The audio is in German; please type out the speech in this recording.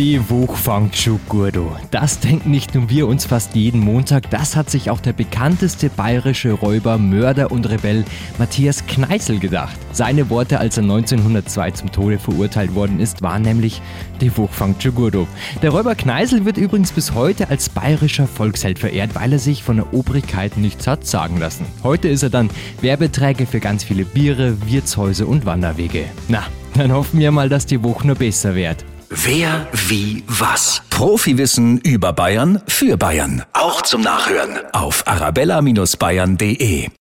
Die Woche fängt schon gut an. Das denken nicht nur wir uns fast jeden Montag, das hat sich auch der bekannteste bayerische Räuber, Mörder und Rebell Matthias Kneißl gedacht. Seine Worte, als er 1902 zum Tode verurteilt worden ist, waren nämlich, die Woche fängt schon gut an. Der Räuber Kneißl wird übrigens bis heute als bayerischer Volksheld verehrt, weil er sich von der Obrigkeit nichts hat sagen lassen. Heute ist er dann Werbeträger für ganz viele Biere, Wirtshäuser und Wanderwege. Na, dann hoffen wir mal, dass die Woche nur besser wird. Wer, wie, was? Profiwissen über Bayern für Bayern. Auch zum Nachhören auf arabella-bayern.de.